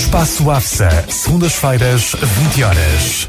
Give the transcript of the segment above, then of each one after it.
Espaço AFSA, segundas-feiras, 20 horas.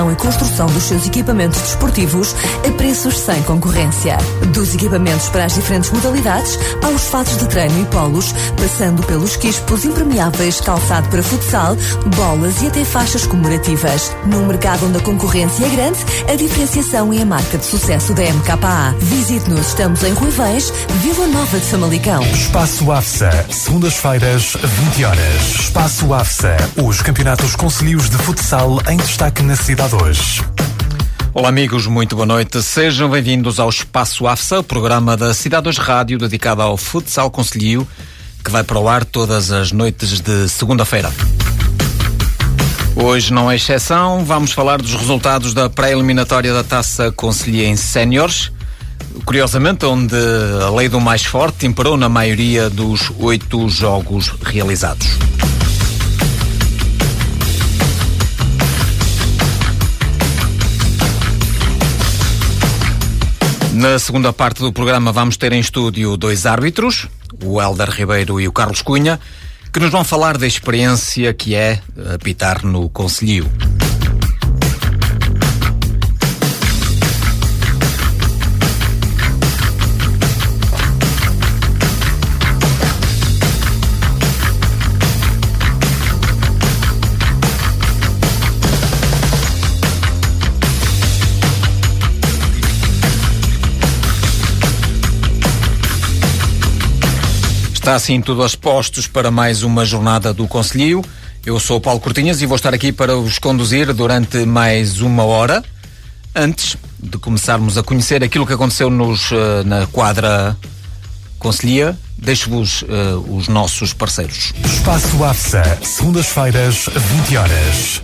concepção e construção dos seus equipamentos desportivos a preços sem concorrência. Dos equipamentos para as diferentes modalidades aos fatos de treino e polos, passando pelos quispos impermeáveis, calçado para futsal, bolas e até faixas comemorativas. Num mercado onde a concorrência é grande, a diferenciação é a marca de sucesso da MKA. Visite-nos, estamos em Ruivães, Vila Nova de Famalicão. Espaço AFSA, segundas-feiras, 20 horas. Espaço AFSA, os campeonatos concelhios de futsal em destaque na cidade hoje. Olá amigos, muito boa noite. Sejam bem-vindos ao Espaço AFSA, programa da Cidade Hoje Rádio dedicado ao futsal concelhio, que vai para o ar todas as noites de segunda-feira. Hoje não é exceção, vamos falar dos resultados da pré-eliminatória da Taça em Séniores. Curiosamente, onde a lei do mais forte imperou na maioria dos oito jogos realizados. Na segunda parte do programa vamos ter em estúdio dois árbitros, o Helder Ribeiro e o Carlos Cunha, que nos vão falar da experiência que é apitar no Conselho. Está assim tudo aos postos para mais uma jornada do Conselho. Eu sou o Paulo Cortinhas e vou estar aqui para os conduzir durante mais uma hora. Antes de começarmos a conhecer aquilo que aconteceu nos, uh, na quadra Conselhia, deixo-vos uh, os nossos parceiros. Espaço AFSA, segundas-feiras, 20 horas.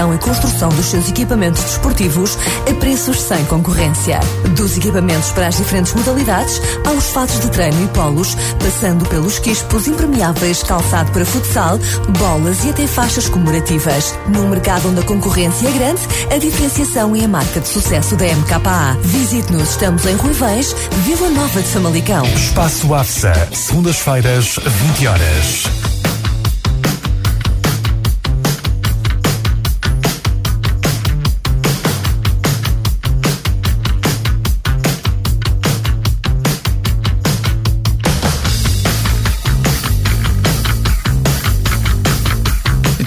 concepção e construção dos seus equipamentos desportivos a preços sem concorrência. Dos equipamentos para as diferentes modalidades aos fatos de treino e polos, passando pelos quispos impermeáveis, calçado para futsal, bolas e até faixas comemorativas. Num mercado onde a concorrência é grande, a diferenciação é a marca de sucesso da MKA. Visite-nos, estamos em Ruivães, Vila Nova de Famalicão. Espaço AFSA, segundas-feiras, 20 horas.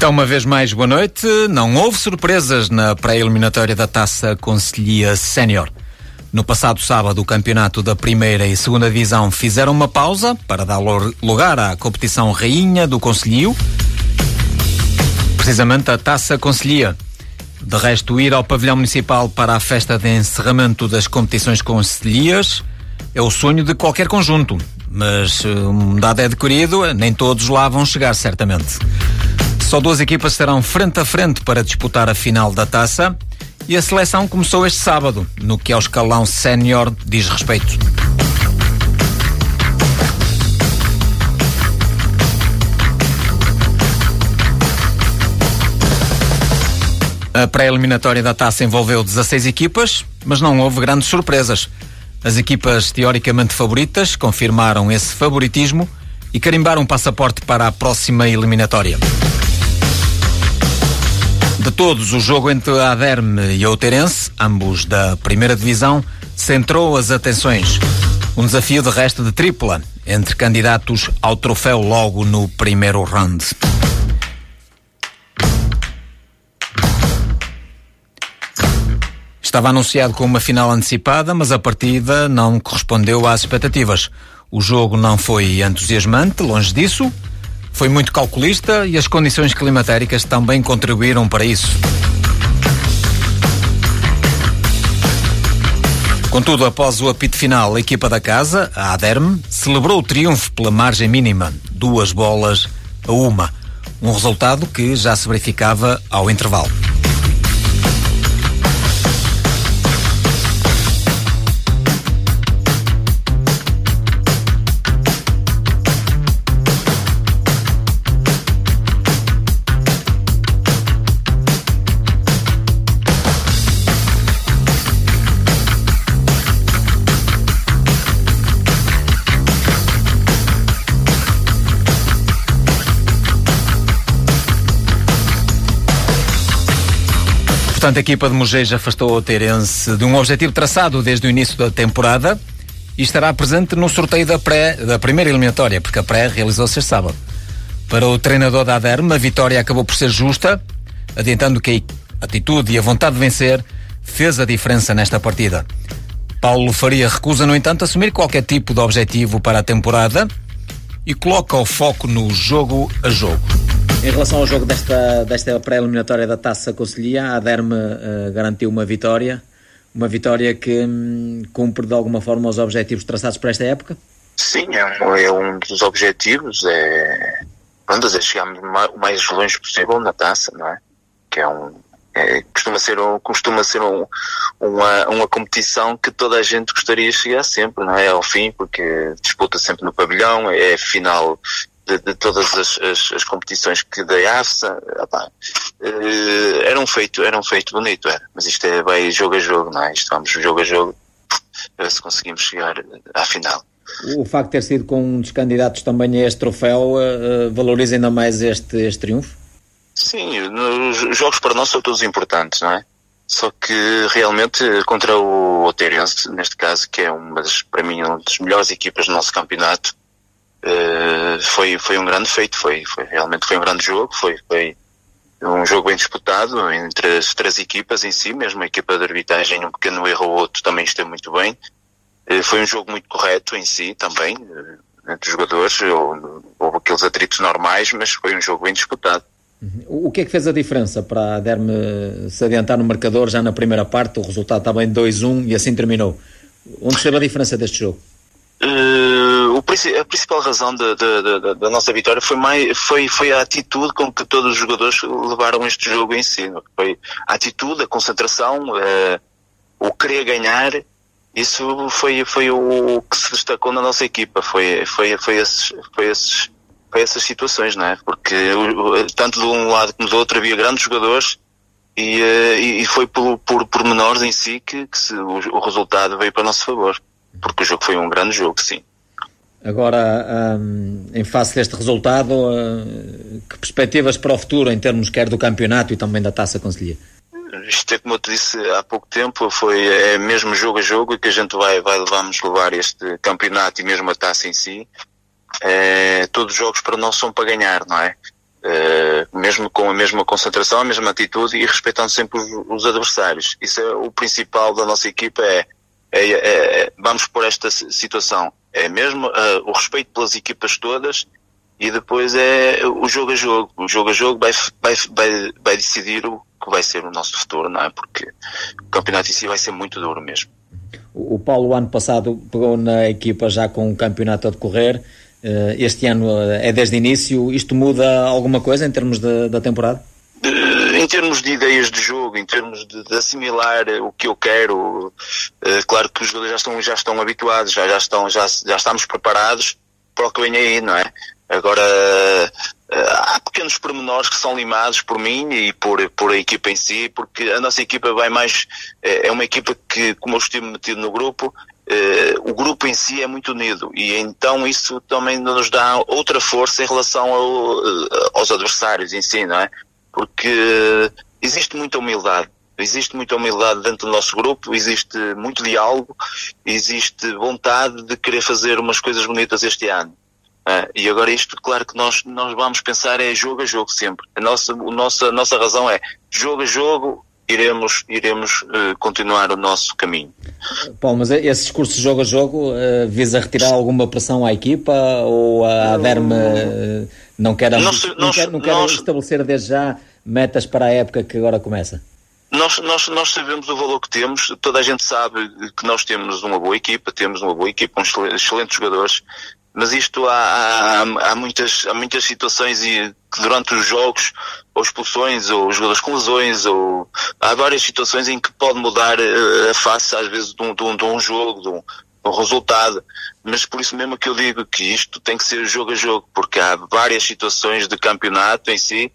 Então, uma vez mais, boa noite. Não houve surpresas na pré-eliminatória da Taça Conselhia Sénior. No passado sábado, o campeonato da primeira e segunda divisão fizeram uma pausa para dar lugar à competição rainha do Conselhio, precisamente a Taça Conselhia. De resto, ir ao pavilhão municipal para a festa de encerramento das competições conselhias é o sonho de qualquer conjunto, mas um dado é adquirido, nem todos lá vão chegar, certamente. Só duas equipas estarão frente a frente para disputar a final da taça e a seleção começou este sábado, no que ao escalão sénior diz respeito. A pré-eliminatória da taça envolveu 16 equipas, mas não houve grandes surpresas. As equipas teoricamente favoritas confirmaram esse favoritismo e carimbaram um passaporte para a próxima eliminatória. De todos, o jogo entre a Aderme e o Terence, ambos da primeira divisão, centrou as atenções. Um desafio de resto de tripla entre candidatos ao troféu logo no primeiro round. Estava anunciado como uma final antecipada, mas a partida não correspondeu às expectativas. O jogo não foi entusiasmante, longe disso. Foi muito calculista e as condições climatéricas também contribuíram para isso. Contudo, após o apito final, a equipa da casa, a Aderme, celebrou o triunfo pela margem mínima, duas bolas a uma. Um resultado que já se verificava ao intervalo. Portanto, a equipa de Mogeis afastou o Terence de um objetivo traçado desde o início da temporada e estará presente no sorteio da, pré, da primeira eliminatória, porque a pré realizou-se este sábado. Para o treinador da Aderme, a vitória acabou por ser justa, adiantando que a atitude e a vontade de vencer fez a diferença nesta partida. Paulo Faria recusa, no entanto, assumir qualquer tipo de objetivo para a temporada e coloca o foco no jogo a jogo. Em relação ao jogo desta, desta pré-eliminatória da Taça Conselhia, a Derme uh, garantiu uma vitória, uma vitória que um, cumpre de alguma forma os objetivos traçados para esta época? Sim, é um, é um dos objetivos, é, pronto, é chegarmos o mais longe possível na Taça, não é? Que é um, é, costuma ser, um, costuma ser um, uma, uma competição que toda a gente gostaria de chegar sempre, não é? Ao fim, porque disputa sempre no pavilhão, é final de, de todas as, as, as, competições que da AFSA, opa, uh, era um feito, era um feito bonito, era. Mas isto é, vai jogo a jogo, não é? Isto vamos jogo a jogo, para ver se conseguimos chegar à final. O facto de ter sido com um dos candidatos também a este troféu uh, valoriza ainda mais este, este triunfo? Sim, os jogos para nós são todos importantes, não é? Só que realmente contra o Oteirense, neste caso, que é uma das, para mim, uma das melhores equipas do nosso campeonato, uh, foi, foi um grande feito, foi, foi, realmente foi um grande jogo, foi, foi um jogo bem disputado entre as três equipas em si, mesmo a equipa de arbitragem, um pequeno erro ou outro também esteve muito bem. Uh, foi um jogo muito correto em si também, uh, entre os jogadores, houve aqueles atritos normais, mas foi um jogo bem disputado. Uhum. O que é que fez a diferença para a Derme se adiantar no marcador já na primeira parte? O resultado estava em 2-1 e assim terminou. Onde esteve a diferença deste jogo? Uh, a principal razão da, nossa vitória foi, mais, foi, foi a atitude com que todos os jogadores levaram este jogo em si. Foi a atitude, a concentração, uh, o querer ganhar. Isso foi, foi o que se destacou na nossa equipa. Foi, foi, foi, esses, foi, esses, foi essas situações, não é? Porque tanto de um lado como do outro havia grandes jogadores e, uh, e foi por, por, em si que, que se, o, o resultado veio para nosso favor porque o jogo foi um grande jogo, sim. Agora, um, em face deste resultado, uh, que perspectivas para o futuro em termos quer do campeonato e também da Taça Conselhia? Isto é como eu te disse há pouco tempo, foi é mesmo jogo a jogo que a gente vai, vai vamos levar este campeonato e mesmo a taça em si. É, todos os jogos para nós são para ganhar, não é? é mesmo com a mesma concentração, a mesma atitude e respeitando sempre os, os adversários. Isso é o principal da nossa equipa é é, é, é, vamos por esta situação. É mesmo uh, o respeito pelas equipas todas e depois é o jogo a jogo. O jogo a jogo vai, vai, vai, vai decidir o que vai ser o nosso futuro, não é? Porque o campeonato em si vai ser muito duro mesmo. O Paulo, ano passado, pegou na equipa já com o campeonato a decorrer. Eh, este ano eh, é desde o início. Isto muda alguma coisa em termos da temporada? Em termos de ideias de jogo, em termos de, de assimilar o que eu quero, uh, claro que os jogadores já estão, já estão habituados, já, já, estão, já, já estamos preparados para o que vem aí, não é? Agora, uh, há pequenos pormenores que são limados por mim e por, por a equipa em si, porque a nossa equipa vai mais, é, é uma equipa que, como eu estive metido no grupo, o grupo em si é muito unido e então isso também nos dá outra força em relação ao, aos adversários em si, não é? Porque existe muita humildade. Existe muita humildade dentro do nosso grupo, existe muito diálogo, existe vontade de querer fazer umas coisas bonitas este ano. Uh, e agora isto, claro que nós, nós vamos pensar é jogo a jogo sempre. A nossa, a nossa, a nossa razão é jogo a jogo, iremos, iremos uh, continuar o nosso caminho. Paulo, mas esse discurso jogo a jogo uh, visa retirar alguma pressão à equipa ou a Aderme uh, não quer, não não quer nós, estabelecer desde já metas para a época que agora começa? Nós, nós, nós sabemos o valor que temos, toda a gente sabe que nós temos uma boa equipa, temos uma boa equipa, uns excelentes jogadores, mas isto há, há, há, muitas, há muitas situações e que durante os jogos, ou expulsões, ou jogadores com lesões, ou há várias situações em que pode mudar eh, a face às vezes de um, de um, de um jogo, de um, um resultado. Mas por isso mesmo que eu digo que isto tem que ser jogo a jogo, porque há várias situações de campeonato em si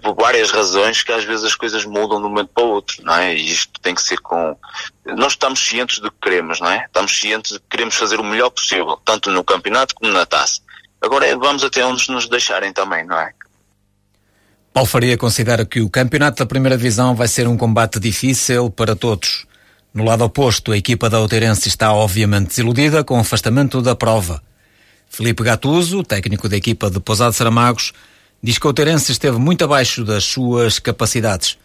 por várias razões que às vezes as coisas mudam de um momento para o outro, não é? E isto tem que ser com. Nós estamos cientes do que queremos, não é? Estamos cientes de que queremos fazer o melhor possível, tanto no campeonato como na taça. Agora é, vamos até onde nos deixarem também, não é? Paulo Faria considera que o campeonato da primeira divisão vai ser um combate difícil para todos. No lado oposto, a equipa da Outeirense está obviamente desiludida com o afastamento da prova. Felipe Gatuso, técnico da equipa de Pousado Saramagos, diz que o Terence esteve muito abaixo das suas capacidades.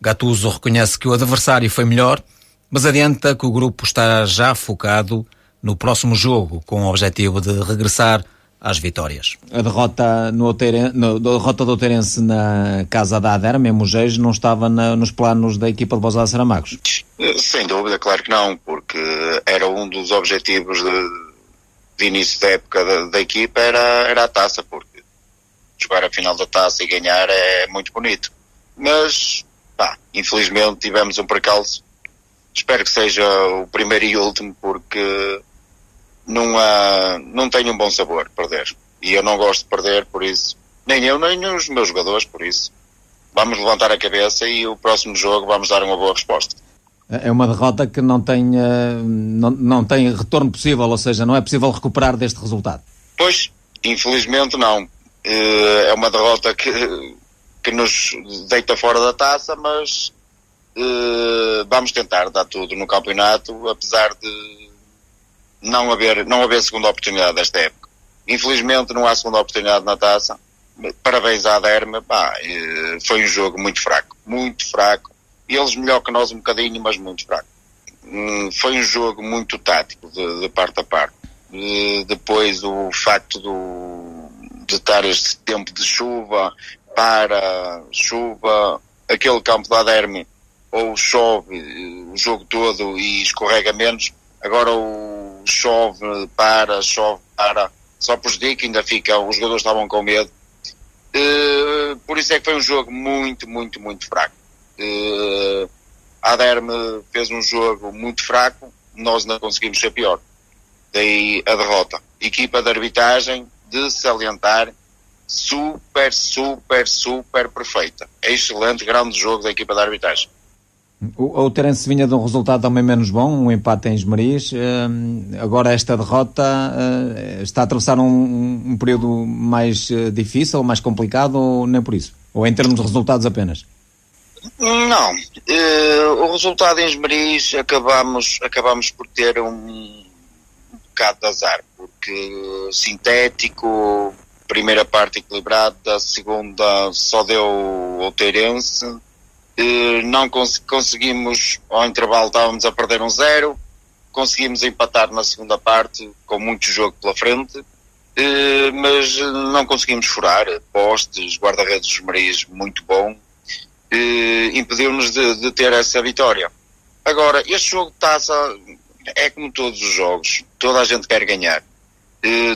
Gattuso reconhece que o adversário foi melhor, mas adianta que o grupo está já focado no próximo jogo, com o objetivo de regressar às vitórias. A derrota, no, Oteire, no, derrota do Oterense na casa da Ader, mesmo Geis, não estava na, nos planos da equipa de Bosada Saramagos? Sem dúvida, claro que não, porque era um dos objetivos de, de início da época da, da equipa, era, era a taça, porque jogar a final da taça e ganhar é muito bonito. Mas, pá, infelizmente tivemos um percalço. Espero que seja o primeiro e último, porque não, há, não tenho um bom sabor perder. E eu não gosto de perder, por isso. Nem eu, nem os meus jogadores, por isso. Vamos levantar a cabeça e o próximo jogo vamos dar uma boa resposta. É uma derrota que não tem, uh, não, não tem retorno possível, ou seja, não é possível recuperar deste resultado. Pois, infelizmente não. Eh, é uma derrota que, que nos deita fora da taça, mas uh, vamos tentar dar tudo no campeonato, apesar de não haver, não haver segunda oportunidade desta época. Infelizmente não há segunda oportunidade na taça. Parabéns à Derma, pá, foi um jogo muito fraco, muito fraco. Eles melhor que nós um bocadinho, mas muito fraco. Um, foi um jogo muito tático de, de parte a parte. depois o facto do de estar este tempo de chuva para chuva, aquele campo da Aderme ou chove o jogo todo e escorrega menos, agora o chove para, chove para, só prejudica, ainda fica, os jogadores estavam com medo. Uh, por isso é que foi um jogo muito, muito, muito fraco. Uh, a Aderme fez um jogo muito fraco, nós não conseguimos ser pior. Daí a derrota. Equipa de arbitragem, de salientar, super, super, super perfeita. É excelente, grande jogo da equipa da arbitragem. O, o Terence vinha de um resultado também menos bom, um empate em Esmeriz. Uh, agora esta derrota uh, está a atravessar um, um período mais uh, difícil, mais complicado, ou nem por isso? Ou em termos de resultados apenas? Não. o resultado em Esmeriz acabamos, acabamos por ter um, um bocado de azar, porque sintético, primeira parte equilibrada, segunda só deu o Teirense. Não cons conseguimos, ao intervalo estávamos a perder um zero, conseguimos empatar na segunda parte com muito jogo pela frente, mas não conseguimos furar. Postes, guarda-redes Marias muito bom, impediu-nos de, de ter essa vitória. Agora, este jogo de taça é como todos os jogos, toda a gente quer ganhar.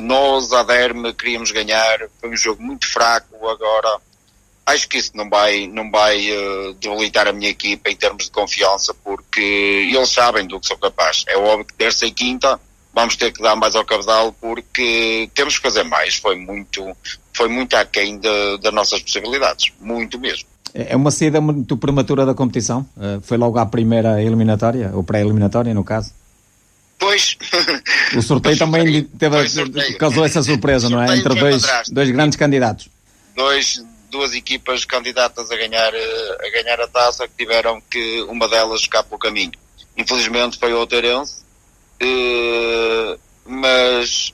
Nós, a Derme, queríamos ganhar, foi um jogo muito fraco, agora acho que isso não vai, não vai uh, debilitar a minha equipa em termos de confiança, porque eles sabem do que sou capaz. É óbvio que terça e quinta vamos ter que dar mais ao cabedal porque temos que fazer mais. Foi muito, foi muito aquém das nossas possibilidades, muito mesmo. É uma saída muito prematura da competição? Uh, foi logo à primeira eliminatória, ou pré-eliminatória no caso? Pois. O sorteio também teve, sorteio. causou essa surpresa, não é? Entre dois, dois grandes candidatos. Dois, duas equipas candidatas a ganhar, eh, a ganhar a taça que tiveram que uma delas ficar pelo caminho. Infelizmente foi o Outeirense, uh, mas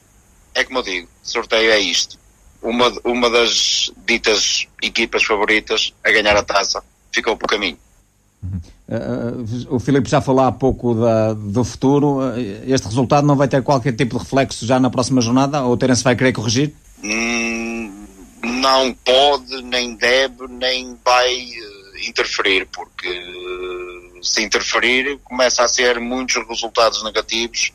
é como eu digo, sorteio é isto. Uma, uma das ditas equipas favoritas a ganhar a taça ficou pelo caminho. Uh, o Filipe já falou há pouco da, do futuro. Este resultado não vai ter qualquer tipo de reflexo já na próxima jornada? Ou o Terence vai querer corrigir? Hum, não pode, nem deve, nem vai uh, interferir, porque uh, se interferir começa a ser muitos resultados negativos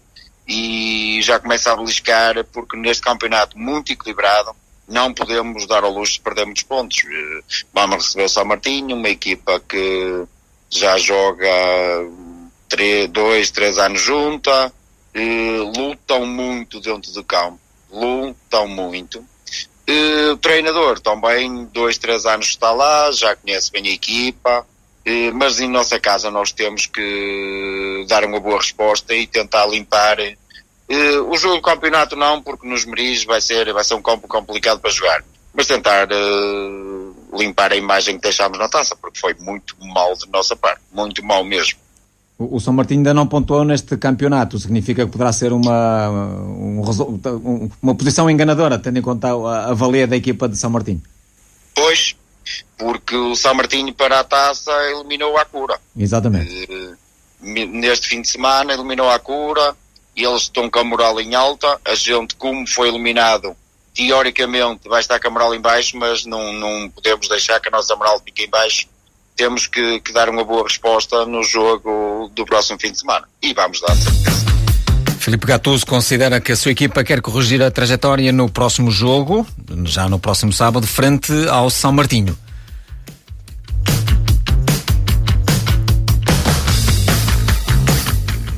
e já começa a beliscar, porque neste campeonato muito equilibrado não podemos dar ao luxo de perder muitos pontos. Vamos receber o São Martinho, uma equipa que já joga três, dois, três anos junta, lutam muito dentro do campo, lutam muito. o treinador também, dois, três anos está lá, já conhece bem a equipa, mas em nossa casa nós temos que dar uma boa resposta e tentar limpar o jogo do campeonato não, porque nos Meris vai ser, vai ser um campo complicado para jogar, mas tentar uh, limpar a imagem que deixámos na taça, porque foi muito mal de nossa parte, muito mal mesmo. O, São Martinho ainda não pontuou neste campeonato, significa que poderá ser uma, um, uma posição enganadora, tendo em conta a, a valia da equipa de São Martinho. Pois, porque o São Martinho para a taça eliminou a cura. Exatamente. Uh, neste fim de semana eliminou a cura, e eles estão com a moral em alta, a gente como foi eliminado teoricamente vai estar com a moral em baixo, mas não, não podemos deixar que a nossa moral fique em baixo. Temos que, que dar uma boa resposta no jogo do próximo fim de semana. E vamos dar, certeza. Filipe Gattuso considera que a sua equipa quer corrigir a trajetória no próximo jogo, já no próximo sábado, frente ao São Martinho.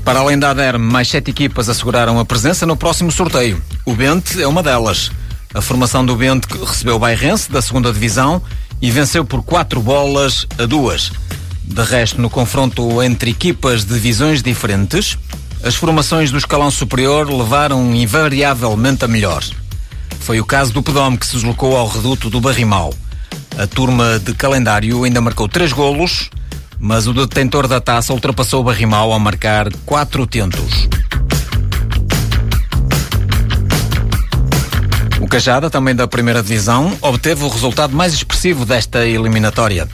Para além da ADER, mais sete equipas asseguraram a presença no próximo sorteio. O Bente é uma delas. A formação do Bente recebeu o Bairrense da segunda divisão e venceu por quatro bolas a duas. De resto, no confronto entre equipas de divisões diferentes, as formações do escalão superior levaram invariavelmente a melhor. Foi o caso do Pedome que se deslocou ao reduto do Barrimal. A turma de calendário ainda marcou três golos, mas o detentor da taça ultrapassou o Barrimal ao marcar quatro tentos. O Cajada, também da primeira divisão, obteve o resultado mais expressivo desta eliminatória.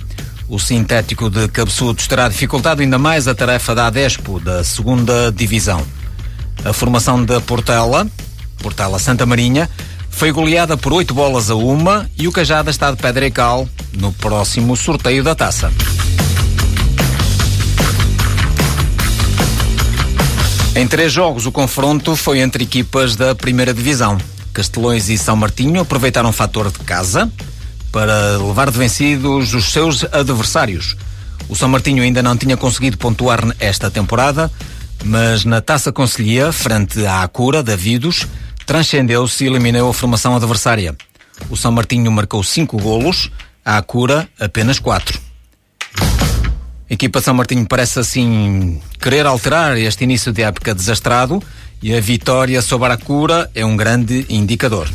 O sintético de Cabeçudos terá dificultado ainda mais a tarefa da Adespo, da segunda divisão. A formação da Portela, Portela Santa Marinha, foi goleada por oito bolas a uma e o Cajada está de pedra e cal no próximo sorteio da taça. Em três jogos, o confronto foi entre equipas da primeira divisão. Castelões e São Martinho aproveitaram o fator de casa para levar de vencidos os seus adversários. O São Martinho ainda não tinha conseguido pontuar esta temporada, mas na Taça Conselhia, frente à Acura, Davidos, transcendeu-se e eliminou a formação adversária. O São Martinho marcou cinco golos, a Acura apenas quatro. A equipa São Martinho parece assim querer alterar este início de época desastrado e a vitória sobre a cura é um grande indicador.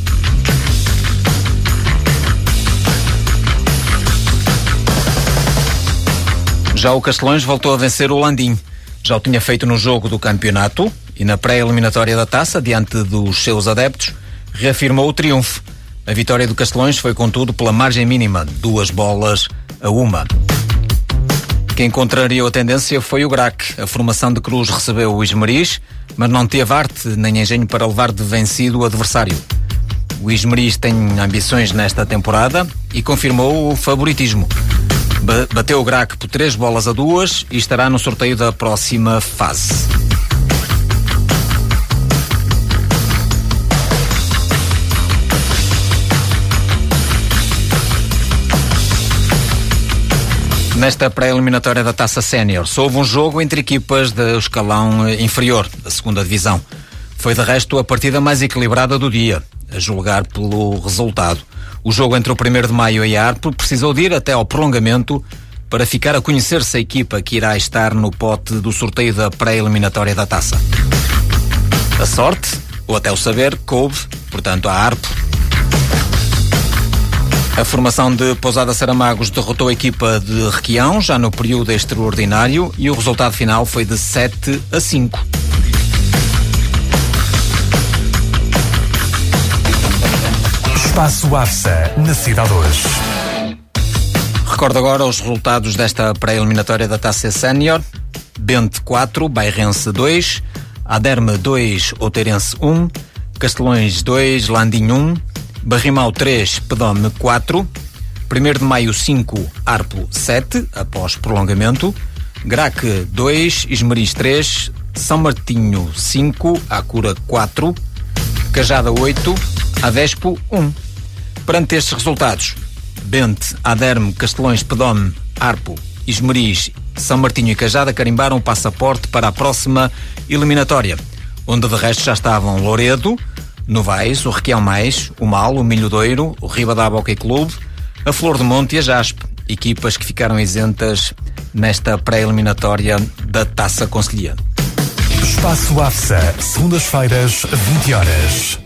Já o Castelões voltou a vencer o Landim. Já o tinha feito no jogo do campeonato e na pré-eliminatória da taça, diante dos seus adeptos, reafirmou o triunfo. A vitória do Castelões foi, contudo, pela margem mínima, duas bolas a uma. Quem contrariou a tendência foi o GRAC. A formação de Cruz recebeu o Ismeris, mas não teve arte nem engenho para levar de vencido o adversário. O Ismeris tem ambições nesta temporada e confirmou o favoritismo. Bateu o GRAC por três bolas a duas e estará no sorteio da próxima fase. Nesta pré-eliminatória da Taça Sénior, houve um jogo entre equipas do escalão eh, inferior, da segunda divisão. Foi de resto a partida mais equilibrada do dia, a julgar pelo resultado. O jogo entre o 1 de maio e a Arpo precisou de ir até ao prolongamento para ficar a conhecer-se a equipa que irá estar no pote do sorteio da pré-eliminatória da taça. A sorte, ou até o saber, coube, portanto, a Arpo a formação de Pousada Saramagos derrotou a equipa de Requião já no período extraordinário e o resultado final foi de 7 a 5. Espaço AFSA, na Cidade 2. Recordo agora os resultados desta pré-eliminatória da Taça Sénior. Bente 4, Bairrense 2, Aderme 2, Outeirense 1, Castelões 2, Landim 1, Barrimal 3, Pedome 4, 1 de Maio 5, Arpo 7, após prolongamento, Graque 2, Esmeriz 3, São Martinho 5, Acura 4, Cajada 8, Avespo 1. Perante estes resultados, Bente, Aderme, Castelões, Pedome, Arpo, Esmeriz, São Martinho e Cajada carimbaram o passaporte para a próxima eliminatória, onde de resto já estavam Loredo, Novais, o Requião Mais, o Mal, o Milhodeiro, o Ribadaba Hockey Clube, a Flor de Monte e a Jaspe, equipas que ficaram isentas nesta pré-eliminatória da Taça Conselhia. Espaço AFSA, segundas-feiras, 20 horas.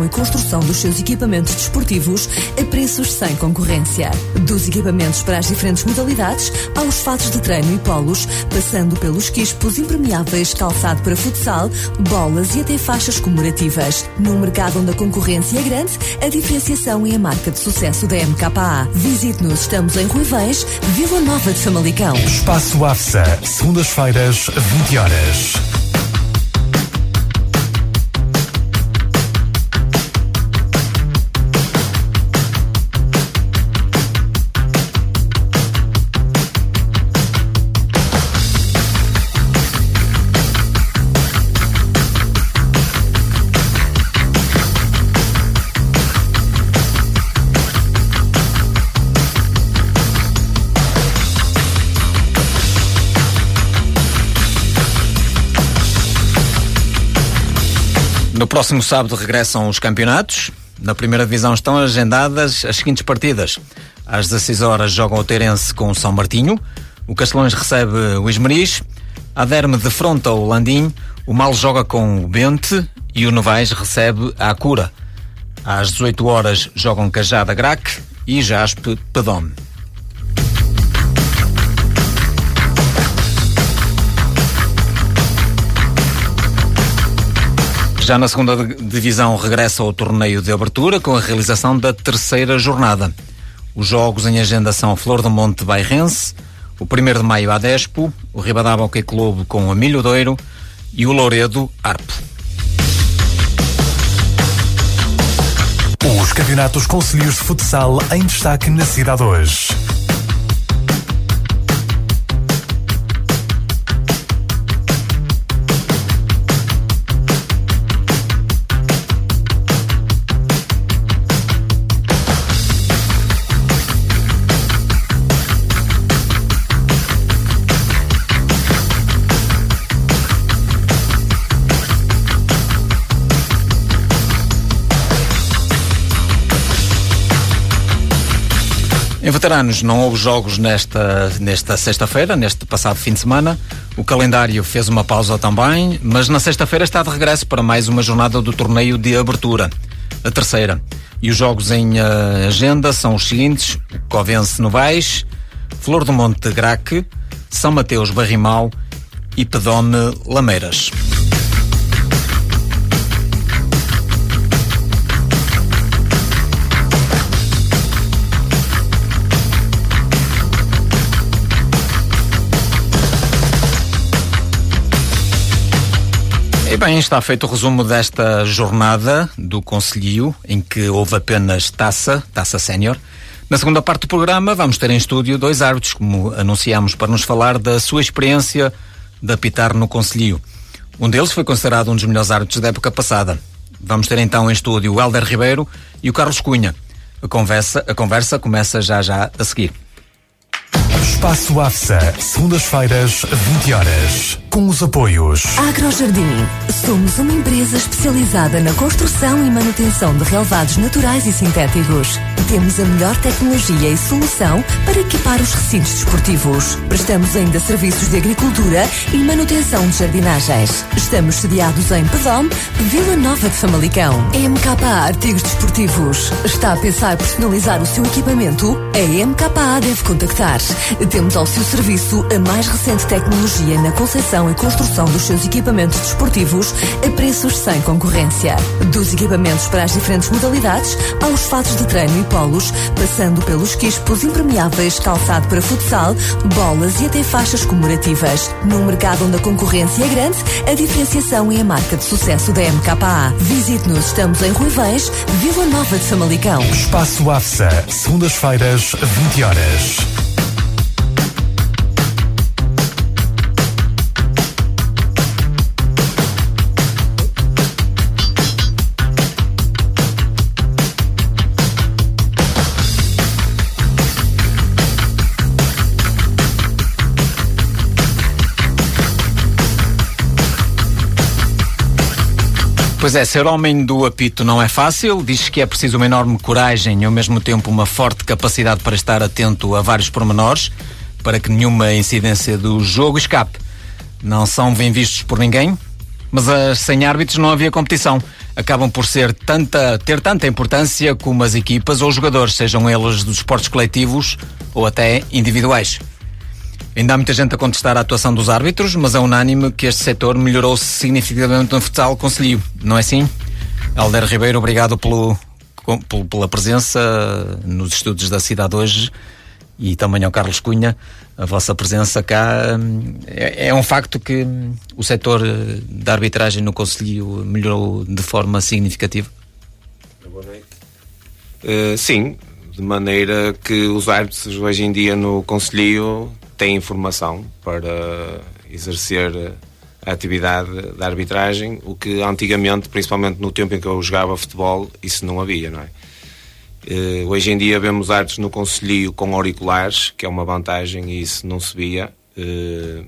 concepção e construção dos seus equipamentos desportivos a preços sem concorrência. Dos equipamentos para as diferentes modalidades, aos fatos de treino e polos, passando pelos quispos impermeáveis, calçado para futsal, bolas e até faixas comemorativas. Num mercado onde a concorrência é grande, a diferenciação é a marca de sucesso da MKA. Visite-nos, estamos em Ruivães, Vila Nova de Famalicão. Espaço AFSA, segundas-feiras, 20 horas. No próximo sábado regressam os campeonatos. Na primeira divisão estão agendadas as seguintes partidas. Às 16 horas jogam o Teirense com o São Martinho. O Castelões recebe o Esmeriz. A Derme defronta o Landim. O Mal joga com o Bente. E o Novais recebe a Acura. Às 18 horas jogam Cajada Grac e Jaspe Pedome. Já na segunda divisão regressa ao torneio de abertura com a realização da terceira jornada. Os jogos em agenda são Flor do Monte Bairrense, o 1 de Maio Adespo, o Ribadaba Hockey Clube com o Amilho Doiro e o Louredo Arpo. Os campeonatos concelhios de futsal em destaque na cidade hoje. Em veteranos não houve jogos nesta, nesta sexta-feira, neste passado fim de semana. O calendário fez uma pausa também, mas na sexta-feira está de regresso para mais uma jornada do torneio de abertura, a terceira. E os jogos em uh, agenda são os seguintes: Covense Novais, Flor do Monte Graque, São Mateus Barrimal e Pedome Lameiras. E bem, está feito o resumo desta jornada do Conselhio, em que houve apenas taça, taça sénior. Na segunda parte do programa, vamos ter em estúdio dois árbitros, como anunciámos, para nos falar da sua experiência de apitar no Conselhio. Um deles foi considerado um dos melhores árbitros da época passada. Vamos ter então em estúdio o Helder Ribeiro e o Carlos Cunha. A conversa, a conversa começa já já a seguir. Espaço AFSA, segundas-feiras, 20 horas. Com os apoios. Agrojardim. Somos uma empresa especializada na construção e manutenção de relevados naturais e sintéticos. Temos a melhor tecnologia e solução para equipar os recintos desportivos. Prestamos ainda serviços de agricultura e manutenção de jardinagens. Estamos sediados em Pedom, Vila Nova de Famalicão. MKA Artigos Desportivos. Está a pensar personalizar o seu equipamento? A MKA deve contactar. Temos ao seu serviço a mais recente tecnologia na concepção e construção dos seus equipamentos desportivos a preços sem concorrência. Dos equipamentos para as diferentes modalidades aos fatos de treino e polos, passando pelos quispos impermeáveis, calçado para futsal, bolas e até faixas comemorativas. Num mercado onde a concorrência é grande, a diferenciação é a marca de sucesso da MKA. Visite-nos, estamos em Ruivães, Vila Nova de Famalicão. Espaço AFSA, segundas-feiras, 20 horas. Pois é, ser homem do apito não é fácil. Diz que é preciso uma enorme coragem e ao mesmo tempo uma forte capacidade para estar atento a vários pormenores, para que nenhuma incidência do jogo escape. Não são bem vistos por ninguém, mas as sem árbitros não havia competição. Acabam por ser tanta, ter tanta importância como as equipas ou os jogadores, sejam eles dos esportes coletivos ou até individuais. Ainda há muita gente a contestar a atuação dos árbitros, mas é unânime que este setor melhorou significativamente no futsal conselho, não é assim? Alder Ribeiro, obrigado pelo, pela presença nos estudos da cidade hoje e também ao Carlos Cunha. A vossa presença cá é, é um facto que o setor da arbitragem no Conselho melhorou de forma significativa? Boa noite. Uh, sim, de maneira que os árbitros hoje em dia no Conselho têm informação para exercer a atividade da arbitragem, o que antigamente, principalmente no tempo em que eu jogava futebol, isso não havia, não é? Uh, hoje em dia vemos árbitros no Conselho com auriculares, que é uma vantagem e isso não se via. Uh,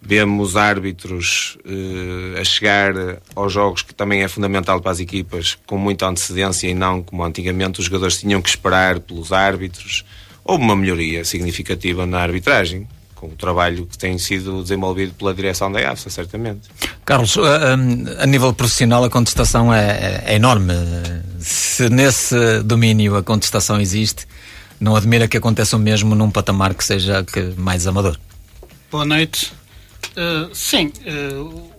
vemos árbitros uh, a chegar aos jogos, que também é fundamental para as equipas, com muita antecedência e não como antigamente os jogadores tinham que esperar pelos árbitros houve uma melhoria significativa na arbitragem, com o trabalho que tem sido desenvolvido pela direção da AFSA, certamente. Carlos, a, a nível profissional a contestação é, é, enorme. Se nesse domínio a contestação existe, não admira que aconteça o mesmo num patamar que seja que mais amador. Boa noite. Uh, sim, uh,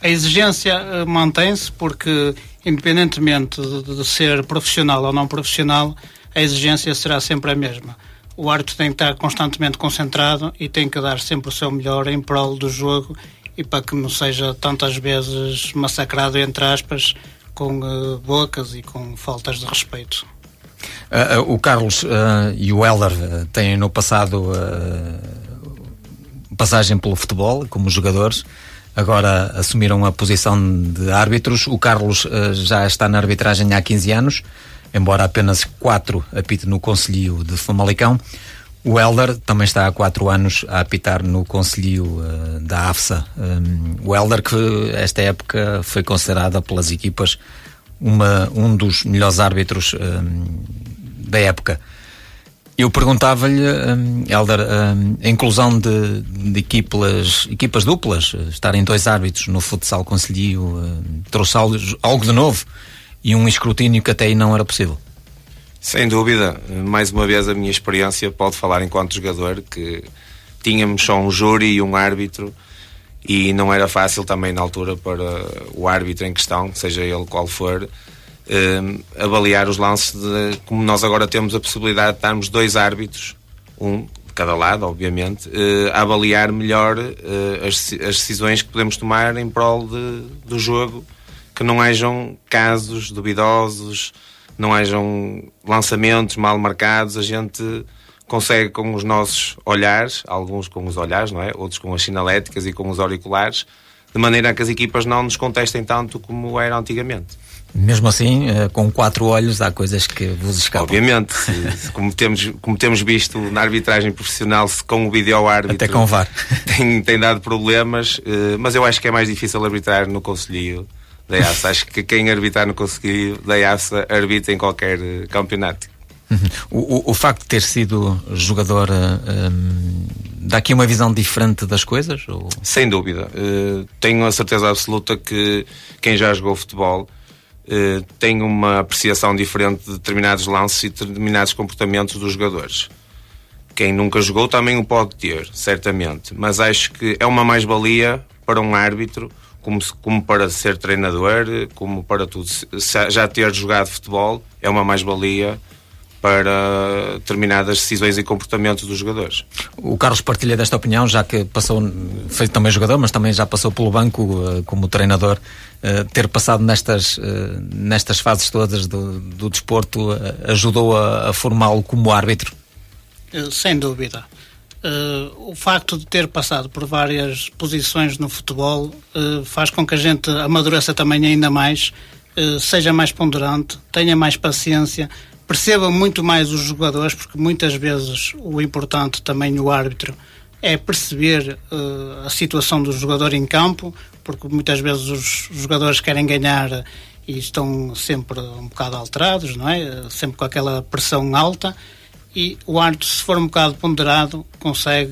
a exigência uh, mantém-se porque, independentemente de, de ser profissional ou não profissional, a exigência será sempre a mesma. O árbitro tem que estar constantemente concentrado e tem que dar sempre o seu melhor em prol do jogo e para que não seja tantas vezes massacrado, entre aspas, com uh, bocas e com faltas de respeito. Uh, uh, o Carlos e o Heller têm no passado passagem pelo futebol como jogadores, agora assumiram a posição de árbitros. O Carlos já está na arbitragem há 15 anos embora apenas quatro apite no Conselho de Famalicão. O Helder também está há quatro anos a apitar no Conselho uh, da AFSA. Um, o Helder que esta época foi considerada pelas equipas uma, um dos melhores árbitros um, da época. Eu perguntava-lhe, um, Helder, um, a inclusão de, de equipas, equipas duplas, estarem dois árbitros no futsal conselho, um, trouxe algo, algo de novo e um escrutínio que até aí não era possível. Sem dúvida, mais uma vez a minha experiência pode falar enquanto jogador que tínhamos só um júri e um árbitro e não era fácil também na altura para o árbitro em questão, seja ele qual for, eh, avaliar os lances de, como nós agora temos a possibilidade de estarmos dois árbitros, um de cada lado, obviamente, eh, a avaliar melhor eh, as, as, decisões que podemos tomar em prol de, do jogo que não hajam casos duvidosos, não hajam lançamentos mal marcados, a gente consegue com os nossos olhares, alguns com os olhares, não é? Outros com as sinaléticas e com os auriculares, de maneira a que as equipas não nos contestem tanto como era antigamente. Mesmo assim, eh, com quatro olhos, há coisas que vos escapam. Obviamente, como, temos, como temos visto na arbitragem profissional, com o vídeo árbitro. Até com o VAR. Tem, tem dado problemas, eh, mas eu acho que é mais difícil arbitrar no Conselho da AFSA. Acho que quem arbitrar no Conselho da AFSA arbitra em qualquer eh, campeonato. Uhum. O, o, o, facto de ter sido jogador um, dá aqui uma visão diferente das coisas? Ou... Sem dúvida. Uh, tenho a certeza absoluta que quem já jogou futebol uh, tem uma apreciação diferente de determinados lances e determinados comportamentos dos jogadores. Quem nunca jogou também o pode ter, certamente. Mas acho que é uma mais-valia para um árbitro, como, como para ser treinador, como para tudo. Se já ter jogado futebol é uma mais-valia para determinadas decisões e comportamentos dos jogadores. O Carlos partilha desta opinião, já que passou, foi também jogador, mas também já passou pelo banco uh, como treinador, uh, ter passado nestas, uh, nestas fases todas do, do desporto ajudou a, a formá-lo como árbitro? Sem dúvida. O facto de ter passado por várias posições no futebol faz com que a gente amadureça também ainda mais, seja mais ponderante, tenha mais paciência, perceba muito mais os jogadores, porque muitas vezes o importante também o árbitro é perceber uh, a situação do jogador em campo, porque muitas vezes os jogadores querem ganhar e estão sempre um bocado alterados, não é? Sempre com aquela pressão alta. E o árbitro, se for um bocado ponderado, consegue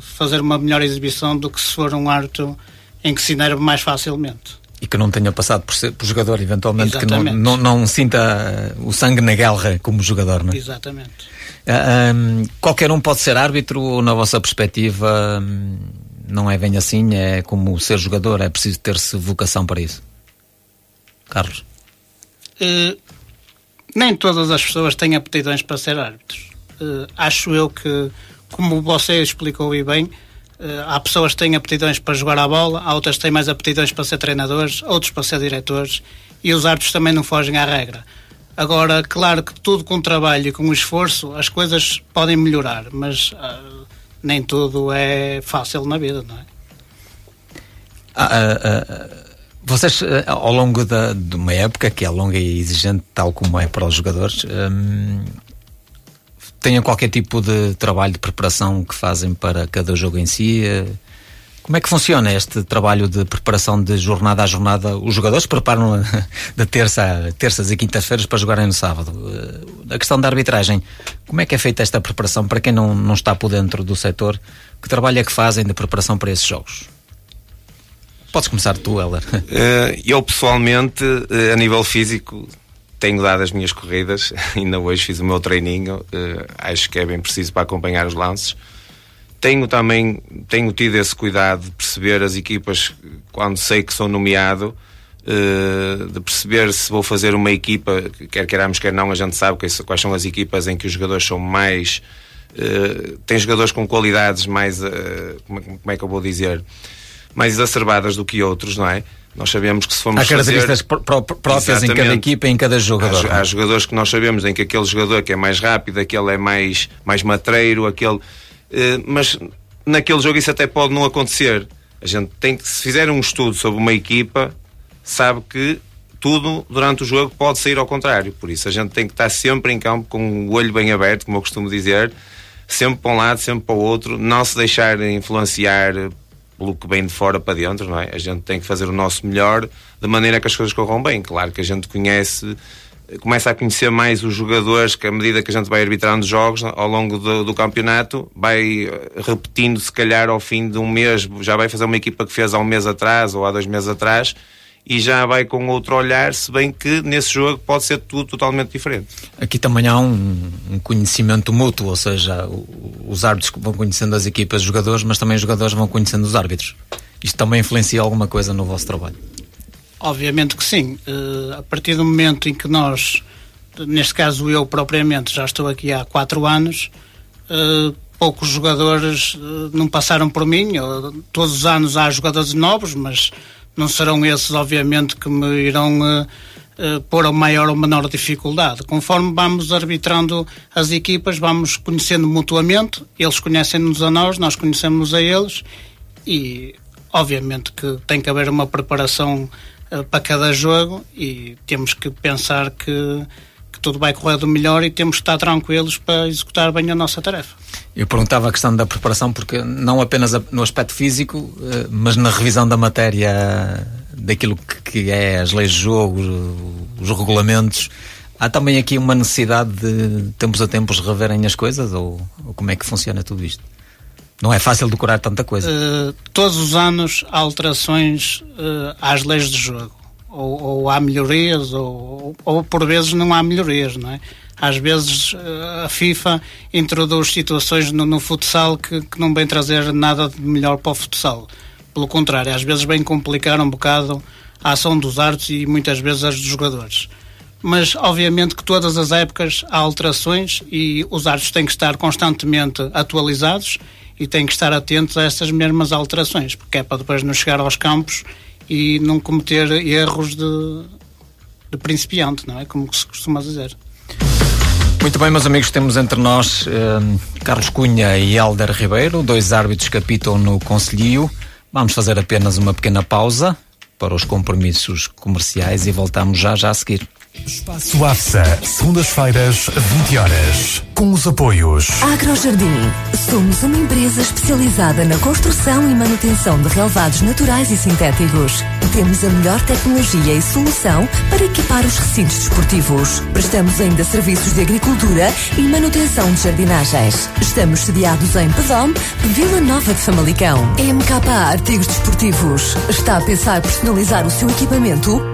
fazer uma melhor exibição do que se for um árbitro em que se inerva mais facilmente e que não tenha passado por, ser, por jogador, eventualmente, Exatamente. que não, não, não, sinta o sangue na guerra como jogador, não é? Exatamente. Uh, um, qualquer um pode ser árbitro ou, na vossa perspectiva, não é bem assim? É como ser jogador, é preciso ter-se vocação para isso? Carlos? Uh, nem todas as pessoas têm aptidões para ser árbitros. Uh, acho eu que, como você explicou e bem, Uh, há pessoas que têm aptidões para jogar a bola, há outras que têm mais aptidões para ser treinadores, outros para ser diretores e os árbitros também não fogem à regra. Agora, claro que tudo com trabalho e com esforço as coisas podem melhorar, mas uh, nem tudo é fácil na vida, não é? Ah, uh, vocês, ao longo da, de uma época que é longa e exigente, tal como é para os jogadores, um, tenham qualquer tipo de trabalho de preparação que fazem para cada jogo em si? Como é que funciona este trabalho de preparação de jornada a jornada? Os jogadores preparam da terça, terças e quintas-feiras para jogarem no sábado. A questão da arbitragem, como é que é feita esta preparação para quem não, não está por dentro do setor? Que trabalho é que fazem de preparação para esses jogos? Podes começar tu, Heller. Eh, eu, pessoalmente, eh, a nível físico, tenho dado as minhas corridas, ainda hoje fiz o meu treininho, uh, acho que é bem preciso para acompanhar os lances. Tenho também tenho tido esse cuidado de perceber as equipas quando sei que sou nomeado, uh, de perceber se vou fazer uma equipa, quer queiramos, quer não, a gente sabe quais são as equipas em que os jogadores são mais. Uh, tem jogadores com qualidades mais. como é que eu vou dizer? Mais exacerbadas do que outros, não é? Nós sabemos que se formos Há características fazer... próprias em cada equipa e em cada jogador. Há, há, jogadores que nós sabemos em que aquele jogador que é mais rápido, aquele é mais, mais matreiro, aquele... Uh, mas naquele jogo isso até pode não acontecer. A gente tem que, se fizer um estudo sobre uma equipa, sabe que tudo durante o jogo pode sair ao contrário. Por isso a gente tem que estar sempre em campo com o olho bem aberto, como eu costumo dizer, sempre para um lado, sempre para o outro, não se deixar influenciar pelo que vem de fora para dentro, não é? A gente tem que fazer o nosso melhor de maneira que as coisas corram bem. Claro que a gente conhece, começa a conhecer mais os jogadores que, à medida que a gente vai arbitrando jogos ao longo do, do campeonato, vai eh, repetindo, se calhar, ao fim de um mês, já vai fazer uma equipa que fez há um mês atrás ou há dois meses atrás e já vai com outro olhar, se bem que nesse jogo pode ser tudo totalmente diferente. Aqui também há um, um conhecimento mútuo, ou seja, os árbitros vão conhecendo as equipas, os jogadores, mas também os jogadores vão conhecendo os árbitros. Isto também influencia alguma coisa no vosso trabalho? Obviamente que sim. Uh, a partir do momento em que nós, neste caso eu propriamente, já estou aqui há quatro anos, uh, poucos jogadores uh, não passaram por mim. todos os anos há jogadores novos, mas não serão esses, obviamente, que me irão uh, uh, pôr a maior ou menor dificuldade. Conforme vamos arbitrando as equipas, vamos conhecendo mutuamente, eles conhecem-nos a nós, nós conhecemos a eles e, obviamente, que tem que haver uma preparação uh, para cada jogo e temos que pensar que que tudo vai correr do melhor e temos que estar tranquilos para executar bem a nossa tarefa. Eu perguntava a questão da preparação porque não apenas no aspecto físico, eh, mas na revisão da matéria daquilo que é as leis de jogo, os regulamentos, Há também aqui uma necessidade de tempos a tempos reverem as coisas ou, ou como é que funciona tudo isto? Não é fácil decorar tanta coisa. Uh, todos os anos há alterações uh, às leis de jogo. Ou, ou há melhorias, ou, ou, por vezes não há melhorias, não é? Às vezes uh, a FIFA introduz situações no, no futsal que, que, não vem trazer nada de melhor para o futsal. Pelo contrário, às vezes vem complicar um bocado a ação dos árbitros e muitas vezes as dos jogadores. Mas, obviamente, que todas as épocas há alterações e os árbitros têm que estar constantemente atualizados e têm que estar atentos a essas mesmas alterações, porque é para depois não chegar aos campos e não cometer erros de, de principiante, não é? Como se costuma dizer. Muito bem, meus amigos, temos entre nós eh, Carlos Cunha e Helder Ribeiro, dois árbitros que apitam no Conselho. Vamos fazer apenas uma pequena pausa para os compromissos comerciais e voltamos já já a seguir. Espaço AFSA, segundas-feiras, 20 horas. Com os apoios. Agrojardim. Somos uma empresa especializada na construção e manutenção de relevados naturais e sintéticos. Temos a melhor tecnologia e solução para equipar os recintos desportivos. Prestamos ainda serviços de agricultura e manutenção de jardinagens. Estamos sediados em Pedom, Vila Nova de Famalicão. MKA Artigos Desportivos. Está a pensar personalizar o seu equipamento?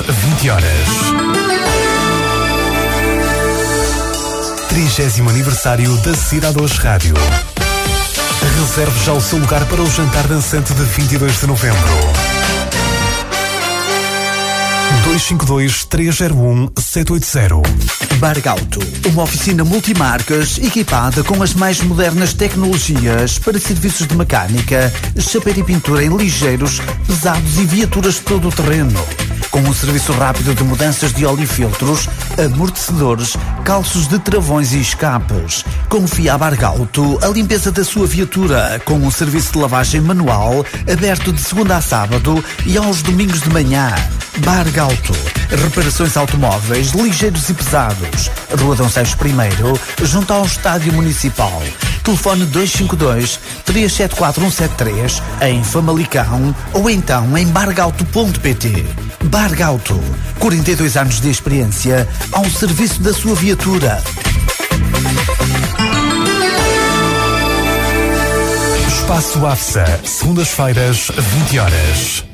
20 horas. 30 aniversário da Cidade Hoje Rádio. Reserve já o seu lugar para o jantar dançante de 22 de novembro. 252-301-780. Bargauto, uma oficina multimarcas equipada com as mais modernas tecnologias para serviços de mecânica, chapéu e pintura em ligeiros, pesados e viaturas de todo o terreno com um serviço rápido de mudanças de óleo e filtros, amortecedores, calços de travões e escapes. Confia a Bargalto a limpeza da sua viatura com um serviço de lavagem manual aberto de segunda a sábado e aos domingos de manhã. Bargalto, reparações automóveis ligeiros e pesados. Rua Dom Seixo I, junto ao Estádio Municipal. Telefone 252 374173 em Famalicão ou então em bargalto.pt. Bargalto, 42 anos de experiência ao serviço da sua viatura. Espaço AFSA, segundas-feiras, 20 horas.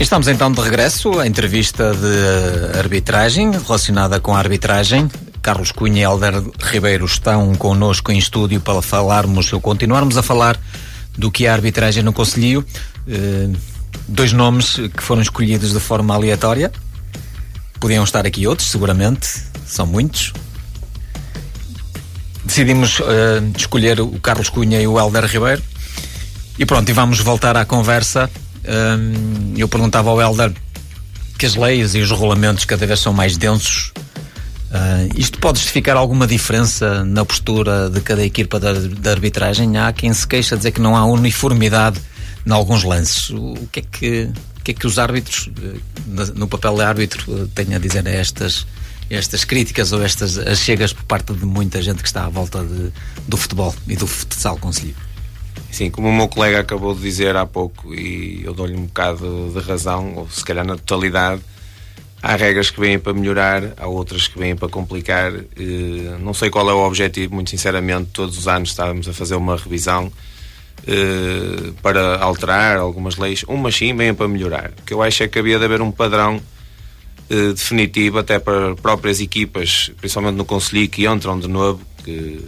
Estamos então de regresso à entrevista de arbitragem relacionada com a arbitragem. Carlos Cunha e Helder Ribeiro estão connosco em estúdio para falarmos, ou continuarmos a falar do que é a arbitragem no Conselho. Uh, dois nomes que foram escolhidos de forma aleatória. Podiam estar aqui outros, seguramente. São muitos. Decidimos uh, escolher o Carlos Cunha e o Helder Ribeiro. E pronto, e vamos voltar à conversa eu perguntava ao Helder que as leis e os regulamentos cada vez são mais densos. Uh, isto pode justificar alguma diferença na postura de cada equipa da, arbitragem? Há quem se queixa de dizer que não há uniformidade em alguns lances. O, que é que, o que, é que os árbitros, no papel de árbitro, têm a dizer a estas, estas críticas ou estas chegas por parte de muita gente que está à volta de, do futebol e do futsal conselho. Sim, como o meu colega acabou de dizer há pouco, e eu dou-lhe um bocado de razão, ou se calhar na totalidade, há regras que vêm para melhorar, há outras que vêm para complicar. Eh, não sei qual é o objetivo, muito sinceramente, todos os anos estávamos a fazer uma revisão eh, para alterar algumas leis. Umas sim vêm para melhorar. O que eu acho é que havia de haver um padrão eh, definitivo até para próprias equipas, principalmente no Conselho, que entram de novo, que,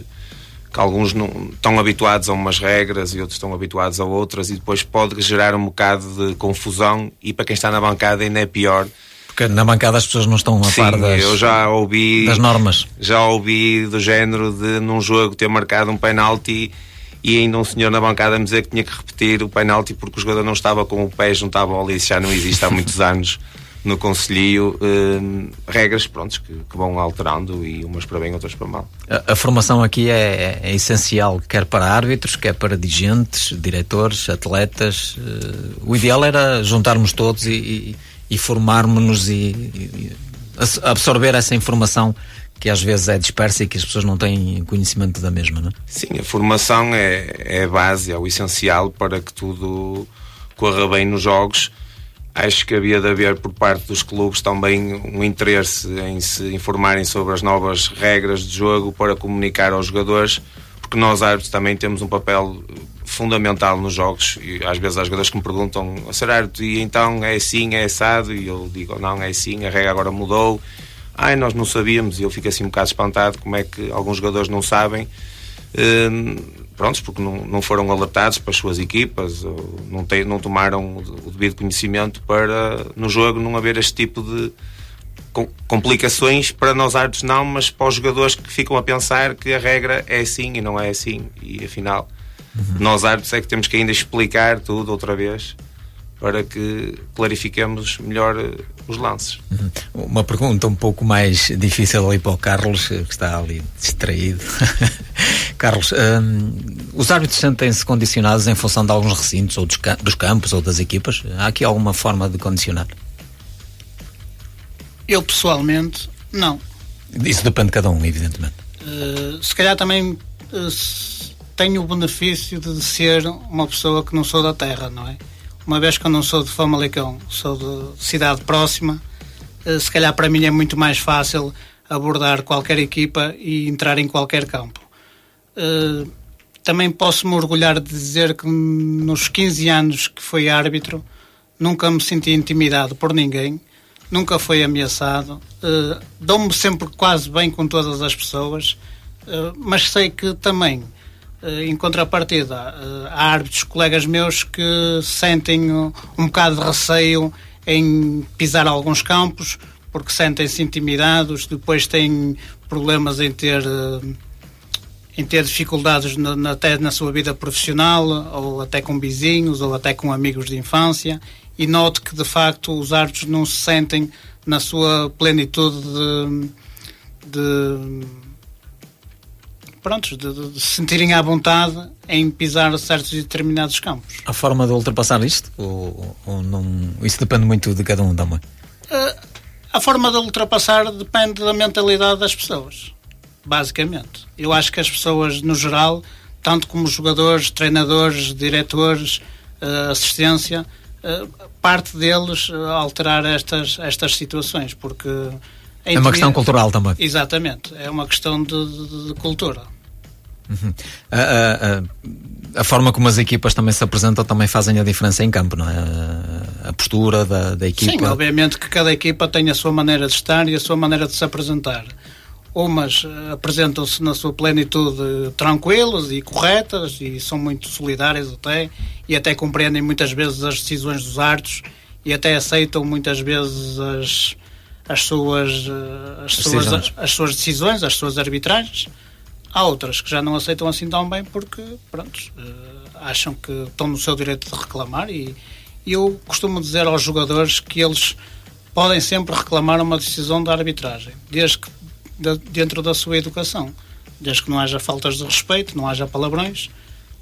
que, alguns não estão habituados a umas regras e outros estão habituados a outras, e depois pode gerar um bocado de confusão, e para quem está na bancada ainda é pior. Porque na bancada as pessoas não estão a Sim, par das, eu já ouvi, das normas. Já ouvi do género de num jogo ter marcado um penalti e ainda um senhor na bancada me dizer que tinha que repetir o penalti porque o jogador não estava com o pé junto à bola e isso já não existe há muitos anos no Conselho eh, regras prontos, que, que, vão alterando e umas para bem, outras para mal. A, a formação aqui é, é, essencial, quer para árbitros, quer para dirigentes, diretores, atletas. Uh, o ideal era juntarmos todos e, e, e formarmos-nos e, e, absorver essa informação que às vezes é dispersa e que as pessoas não têm conhecimento da mesma, não é? Sim, a formação é, é a base, é o essencial para que tudo corra bem nos jogos Acho que havia de haver por parte dos clubes também um interesse em se informarem sobre as novas regras de jogo para comunicar aos jogadores, porque nós árbitros também temos um papel fundamental nos jogos e às vezes há jogadores que me perguntam ser árbitro e então é assim, é assado? E eu digo não, é assim, a regra agora mudou. Ai, nós não sabíamos. E eu fico assim um bocado espantado como é que alguns jogadores não sabem. Hum, prontos, porque não, não foram alertados para as suas equipas, ou não, te, não tomaram o devido conhecimento para no jogo não haver este tipo de complicações para nós árbitros não, mas para os jogadores que ficam a pensar que a regra é assim e não é assim e afinal uhum. nós árbitros é que temos que ainda explicar tudo outra vez para que clarifiquemos melhor eh, os lances. Uhum. Uma pergunta um pouco mais difícil ali para o Carlos, eh, que está ali distraído. Carlos, um, os árbitros sentem-se condicionados em função de alguns recintos, ou dos, dos campos, ou das equipas? Há aqui alguma forma de condicionar? Eu, pessoalmente, não. Isso depende de cada um, evidentemente. Uh, se calhar também uh, tenho o benefício de ser uma pessoa que não sou da terra, não é? Uma vez que eu não sou de Famalicão, sou de cidade próxima, eh, se calhar para mim é muito mais fácil abordar qualquer equipa e entrar em qualquer campo. Eh, também posso me orgulhar de dizer que nos 15 anos que fui árbitro nunca me senti intimidado por ninguém, nunca fui ameaçado, eh, dou-me sempre quase bem com todas as pessoas, mas sei que também em contrapartida, eh, há árbitros, colegas meus, que sentem um, bocado de receio em pisar alguns campos, porque sentem-se intimidados, depois têm problemas em ter, eh, em ter dificuldades na, até na sua vida profissional, ou até com vizinhos, ou até com amigos de infância, e noto que, de facto, os árbitros não se sentem na sua plenitude de, de prontos, de, de, se sentirem à vontade em pisar certos e determinados campos. A forma de ultrapassar isto? Ou, ou não, isso depende muito de cada um também? Uh, a forma de ultrapassar depende da mentalidade das pessoas, basicamente. Eu acho que as pessoas, no geral, tanto como jogadores, treinadores, diretores, uh, assistência, uh, parte deles alterar estas, estas situações, porque é uma questão cultural também. Exatamente, é uma questão de, de, de cultura. Uhum. A, a, a, forma como as equipas também se apresentam também fazem a diferença em campo, não é? A, a postura da, da equipa. Sim, obviamente que cada equipa tem a sua maneira de estar e a sua maneira de se apresentar. Umas eh, apresentam-se na sua plenitude tranquilas e corretas e são muito solidárias até e até compreendem muitas vezes as decisões dos árbitros e até aceitam muitas vezes as, as suas, eh, as, suas, as, as suas decisões, as suas arbitragens Há outras que já não aceitam assim tão bem porque, pronto, uh, acham que estão no seu direito de reclamar e, e eu costumo dizer aos jogadores que eles podem sempre reclamar uma decisão da arbitragem, desde que de, dentro da sua educação, desde que não haja faltas de respeito, não haja palavrões,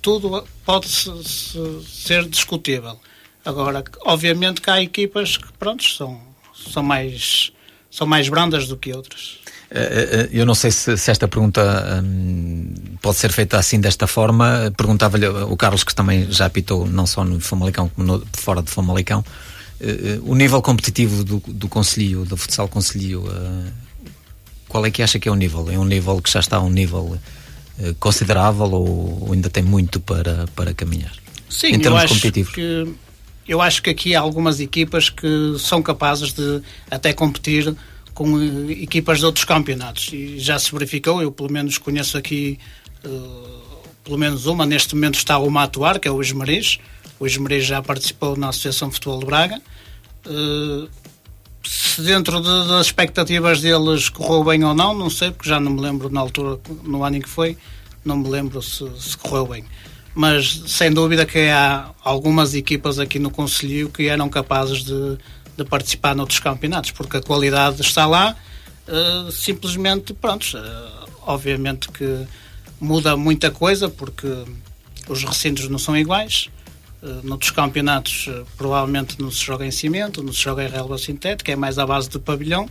tudo pode -se, -se ser discutível. Agora, obviamente que há equipas que, pronto, são, são mais são mais brandas do que outras. Eh, eu não sei se, se esta pergunta hum, pode ser feita assim desta forma. Perguntava-lhe o Carlos, que também já apitou não só no Famalicão como no, fora de Famalicão, uh, o nível competitivo do, do Conselho, do futsal Conselho, uh, qual é que acha que é o nível? É um nível que já está a um nível uh, considerável ou, ou, ainda tem muito para, para caminhar? Sim, em termos eu acho competitivos? que eu acho que aqui há algumas equipas que são capazes de até competir com uh, equipas de outros campeonatos. E já se verificou, eu pelo menos conheço aqui uh, pelo menos uma, neste momento está uma a atuar, que é o Esmeriz o Esmeriz já participou na Associação de Futebol de Braga. Uh, se dentro de, das expectativas deles correu bem ou não, não sei, porque já não me lembro na altura, no ano em que foi, não me lembro se, se correu bem. Mas sem dúvida que há algumas equipas aqui no Conselho que eram capazes de, de participar noutros campeonatos, porque a qualidade está lá, uh, simplesmente, pronto, uh, obviamente que muda muita coisa, porque os recintos não são iguais, uh, noutros campeonatos provavelmente não se joga em cimento, não se joga em relva sintética, é mais à base de pavilhão,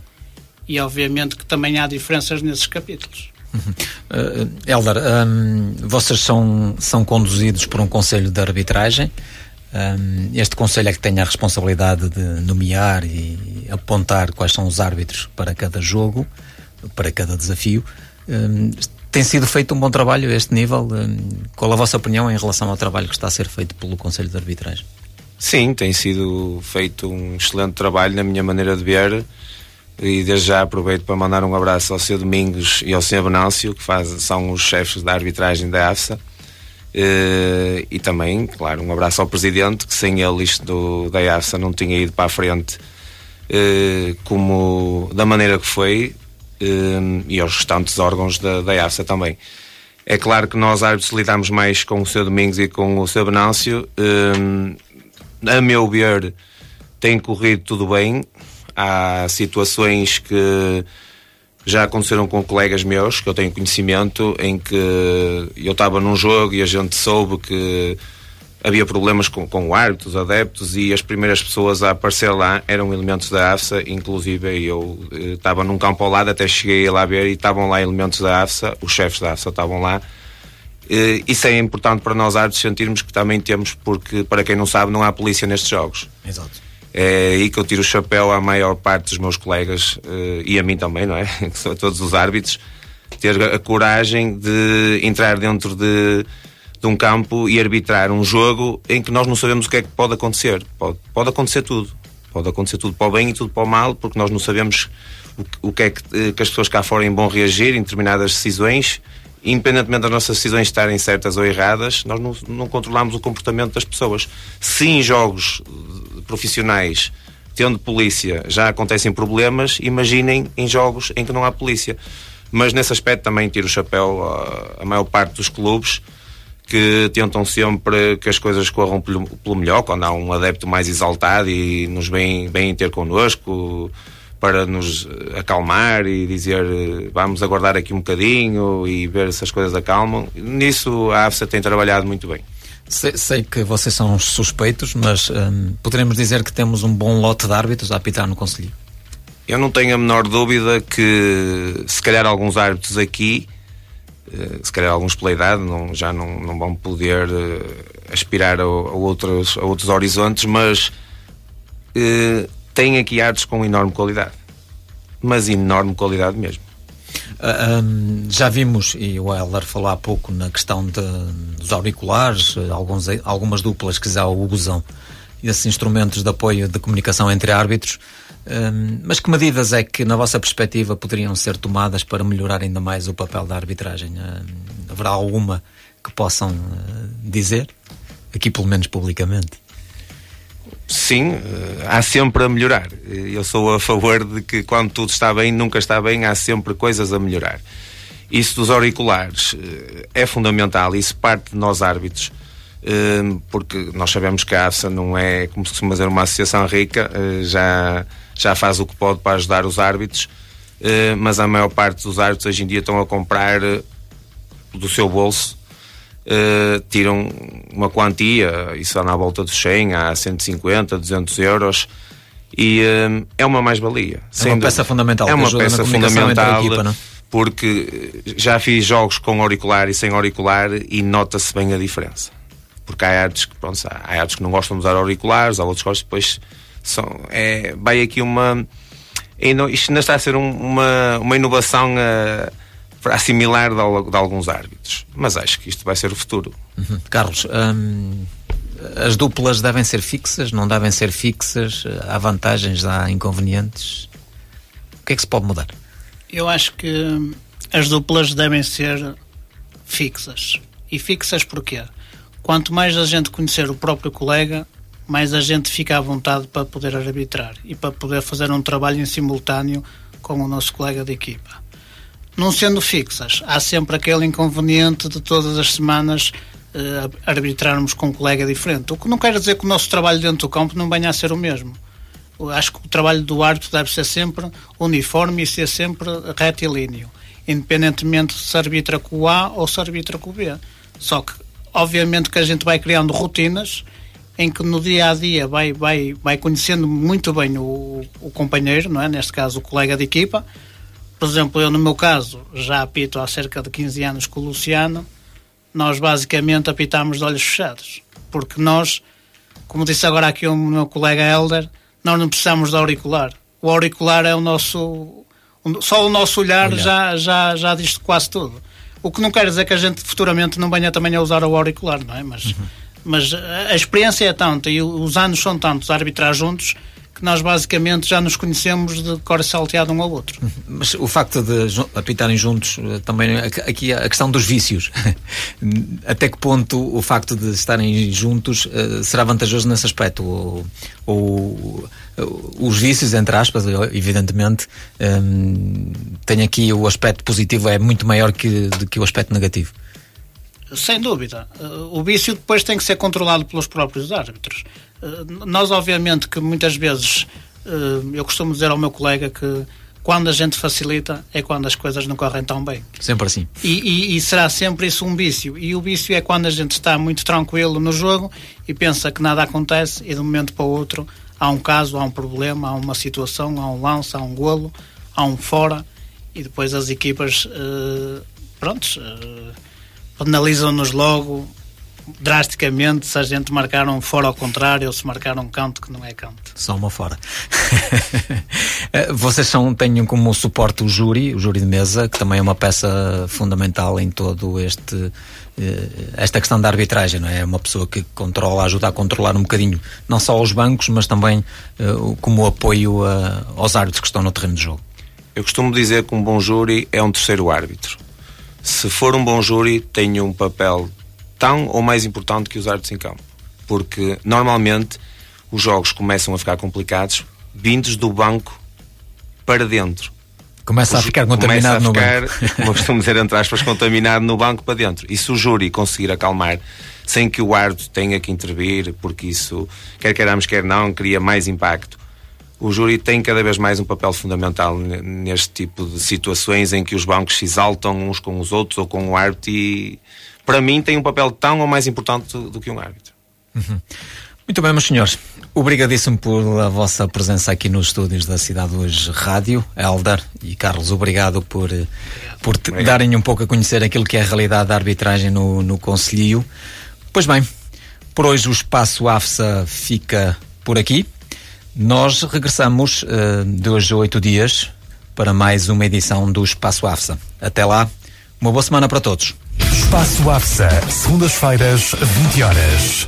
e obviamente que também há diferenças nesses capítulos. Uhum. Uh, Eldar, um, vocês são, são conduzidos por um conselho de arbitragem um, este Conselho é que tem a responsabilidade de nomear e apontar quais são os árbitros para cada jogo, para cada desafio. Um, tem sido feito um bom trabalho a este nível? Qual a vossa opinião em relação ao trabalho que está a ser feito pelo Conselho de Arbitragem? Sim, tem sido feito um excelente trabalho na minha maneira de ver e desde já aproveito para mandar um abraço ao Sr. Domingos e ao Sr. Benálcio, que faz, são os chefes da arbitragem da AFSA Uh, e também, claro, um abraço ao Presidente, que sem ele isto do, da IAFSA não tinha ido para a frente uh, como da maneira que foi uh, e aos restantes órgãos da, da IAFSA também. É claro que nós árbitros lidamos mais com o Sr. Domingos e com o Sr. Benâncio. a meu ver, tem corrido tudo bem. Há situações que já aconteceram com colegas meus que eu tenho conhecimento em que eu estava num jogo e a gente soube que havia problemas com, com o árbitro, os adeptos e as primeiras pessoas a aparecer lá eram elementos da AFSA, inclusive eu eh, estava num campo ao lado, até cheguei a lá ver e estavam lá elementos da AFSA, os chefes da AFSA estavam lá. Eh, isso é importante para nós árbitros sentirmos que também temos, porque para quem não sabe, não há polícia nestes jogos. Exato. É aí que eu tiro o chapéu à maior parte dos meus colegas uh, e a mim também, não é? a todos os árbitros, ter a coragem de entrar dentro de, de, um campo e arbitrar um jogo em que nós não sabemos o que é que pode acontecer. Pode, pode acontecer tudo. Pode acontecer tudo para o bem e tudo para o mal, porque nós não sabemos o, o que é que, eh, que as pessoas cá fora vão reagir em determinadas decisões independentemente das nossas decisões estarem certas ou erradas, nós não, não controlamos o comportamento das pessoas. Se em jogos profissionais, tendo polícia, já acontecem problemas, imaginem em jogos em que não há polícia. Mas nesse aspecto também tiro o chapéu à, maior parte dos clubes que tentam sempre que as coisas corram pelo, pelo melhor, quando há um adepto mais exaltado e nos vem, vem ter connosco para nos acalmar e dizer vamos aguardar aqui um bocadinho e ver se as coisas acalmam. Nisso a AFSA tem trabalhado muito bem. Sei, sei, que vocês são suspeitos, mas hum, poderemos dizer que temos um bom lote de árbitros a apitar no Conselho? Eu não tenho a menor dúvida que, se calhar, alguns árbitros aqui, eh, se calhar alguns pela idade, não, já não, não vão poder uh, aspirar a, a, outros, a outros horizontes, mas uh, têm aqui árbitros com enorme qualidade. Mas enorme qualidade mesmo. Uh, ah, um, já vimos, e o Helder falou há pouco na questão de, dos auriculares, alguns, algumas duplas que já usam esses instrumentos de apoio de comunicação entre árbitros. Um, mas que medidas é que, na vossa perspectiva, poderiam ser tomadas para melhorar ainda mais o papel da arbitragem? Uh, haverá alguma que possam uh, dizer? Aqui, pelo menos publicamente. Sim, eh, há sempre a melhorar. Eu sou a favor de que quando tudo está bem, nunca está bem, há sempre coisas a melhorar. Isso dos auriculares eh, é fundamental, isso parte de nós árbitros, eh, porque nós sabemos que a AFSA não é, como se costuma dizer, uma associação rica, já, já faz o que pode para ajudar os árbitros, mas a maior parte dos árbitros hoje em dia estão a comprar do seu bolso Uh, tiram uma quantia, isso anda à volta dos 100 a 150, 200 euros, E hum, é uma mais-valia. É uma peça fundamental. É uma na peça fundamental. equipa, é? porque já fiz jogos com auricular e sem auricular e nota-se bem a diferença. Porque há árbitros que, pronto, há árbitros que não gostam de usar auriculares, há outros que gostam, depois são, é, vai aqui uma. Isto ainda está a ser um- uma, uma inovação a, para assimilar de, de alguns árbitros. Mas acho que isto vai ser o futuro. Uhum. Carlos, hum, as duplas devem ser fixas, não devem ser fixas? Há vantagens, há inconvenientes? O que é que se pode mudar? Eu acho que hum, as duplas devem ser fixas. E fixas porquê? Quanto mais a gente conhecer o próprio colega, mais a gente fica à vontade para poder arbitrar e para poder fazer um trabalho em simultâneo com o nosso colega de equipa. Não sendo fixas, há sempre aquele inconveniente de todas as semanas eh, arbitrarmos com um colega diferente. O que não quer dizer que o nosso trabalho dentro do campo não venha a ser o mesmo. Eu Acho que o trabalho do árbitro deve ser sempre uniforme e ser sempre retilíneo, independentemente se arbitra com o A ou se arbitra com o B. Só que, obviamente, que a gente vai criando rotinas em que no dia a dia vai, vai, vai conhecendo muito bem o, o companheiro, não é? neste caso o colega de equipa. Por exemplo, eu no meu caso já apito há cerca de 15 anos com o Luciano, nós basicamente apitamos de olhos fechados, porque nós, como disse agora aqui o meu colega Helder, nós não precisamos de auricular. O auricular é o nosso. Só o nosso olhar, Olhar. Já, já, já diz quase tudo. O que não quer dizer que a gente futuramente não venha também a usar o auricular, não é? Mas, mas a experiência é tanta e os anos são tantos a arbitrar juntos que nós basicamente já nos conhecemos de cor salteado um ao outro. Mas o facto de apitarem juntos, eh, também aqui- aqui a questão dos vícios. Até que ponto o facto de estarem juntos eh, será vantajoso nesse aspecto? Ou, ou- os vícios, entre aspas, evidentemente, tem aqui o aspecto positivo é muito maior que, do que o aspecto negativo. Sem dúvida. Uh, O vício depois tem que ser controlado pelos próprios árbitros. Uh, Nós, obviamente, que muitas vezes uh, eu costumo dizer ao meu colega que quando a gente facilita é quando as coisas não correm tão bem. Sempre assim. E, e- e será sempre isso um vício. E o vício é quando a gente está muito tranquilo no jogo e pensa que nada acontece e de um momento para o outro há um caso, há um problema, há uma situação, há um lance, há um golo, há um fora e depois as equipas, eh, prontos, eh, penalizam-nos logo drasticamente se a gente marcar um fora ao contrário ou se marcar um canto que não é canto. Só uma fora. Eh, Vocês são, têm como suporte o júri, o júri de mesa, que também é uma peça fundamental em todo este eh, esta questão da arbitragem, não é? É uma pessoa que controla, ajuda a controlar um bocadinho não só os bancos, mas também eh, como apoio a- aos árbitros que estão no terreno de jogo. Eu costumo dizer que um bom júri é um terceiro árbitro. Se for um bom júri, tem um papel tão ou mais importante que os árbitros em campo. Porque normalmente os jogos começam a ficar complicados vindos do banco para dentro. Começa a ficar começa contaminado a no ficar, banco. como costumo dizer, entre aspas, contaminado no banco para dentro. E se o júri conseguir acalmar, sem que o árbitro tenha que intervir, porque isso, quer queiramos, quer não, cria mais impacto, o júri tem cada vez mais um papel fundamental ne- neste tipo de situações em que os bancos se exaltam uns com os outros ou com o árbitro e, para mim, tem um papel tão ou mais importante do, que um árbitro. Muito bem, meus senhores. Obrigadíssimo pela vossa presença aqui nos estúdios da Cidade Hoje Rádio. Eldar e Carlos, obrigado por, por te darem um pouco a conhecer aquilo que é a realidade da arbitragem no, no Conselho. Pois bem, por hoje o espaço AFSA fica por aqui. Nós regressamos eh, de hoje a oito dias para mais uma edição do Espaço AFSA. Até lá, uma boa semana para todos. Espaço AFSA, segundas-feiras, 20 horas.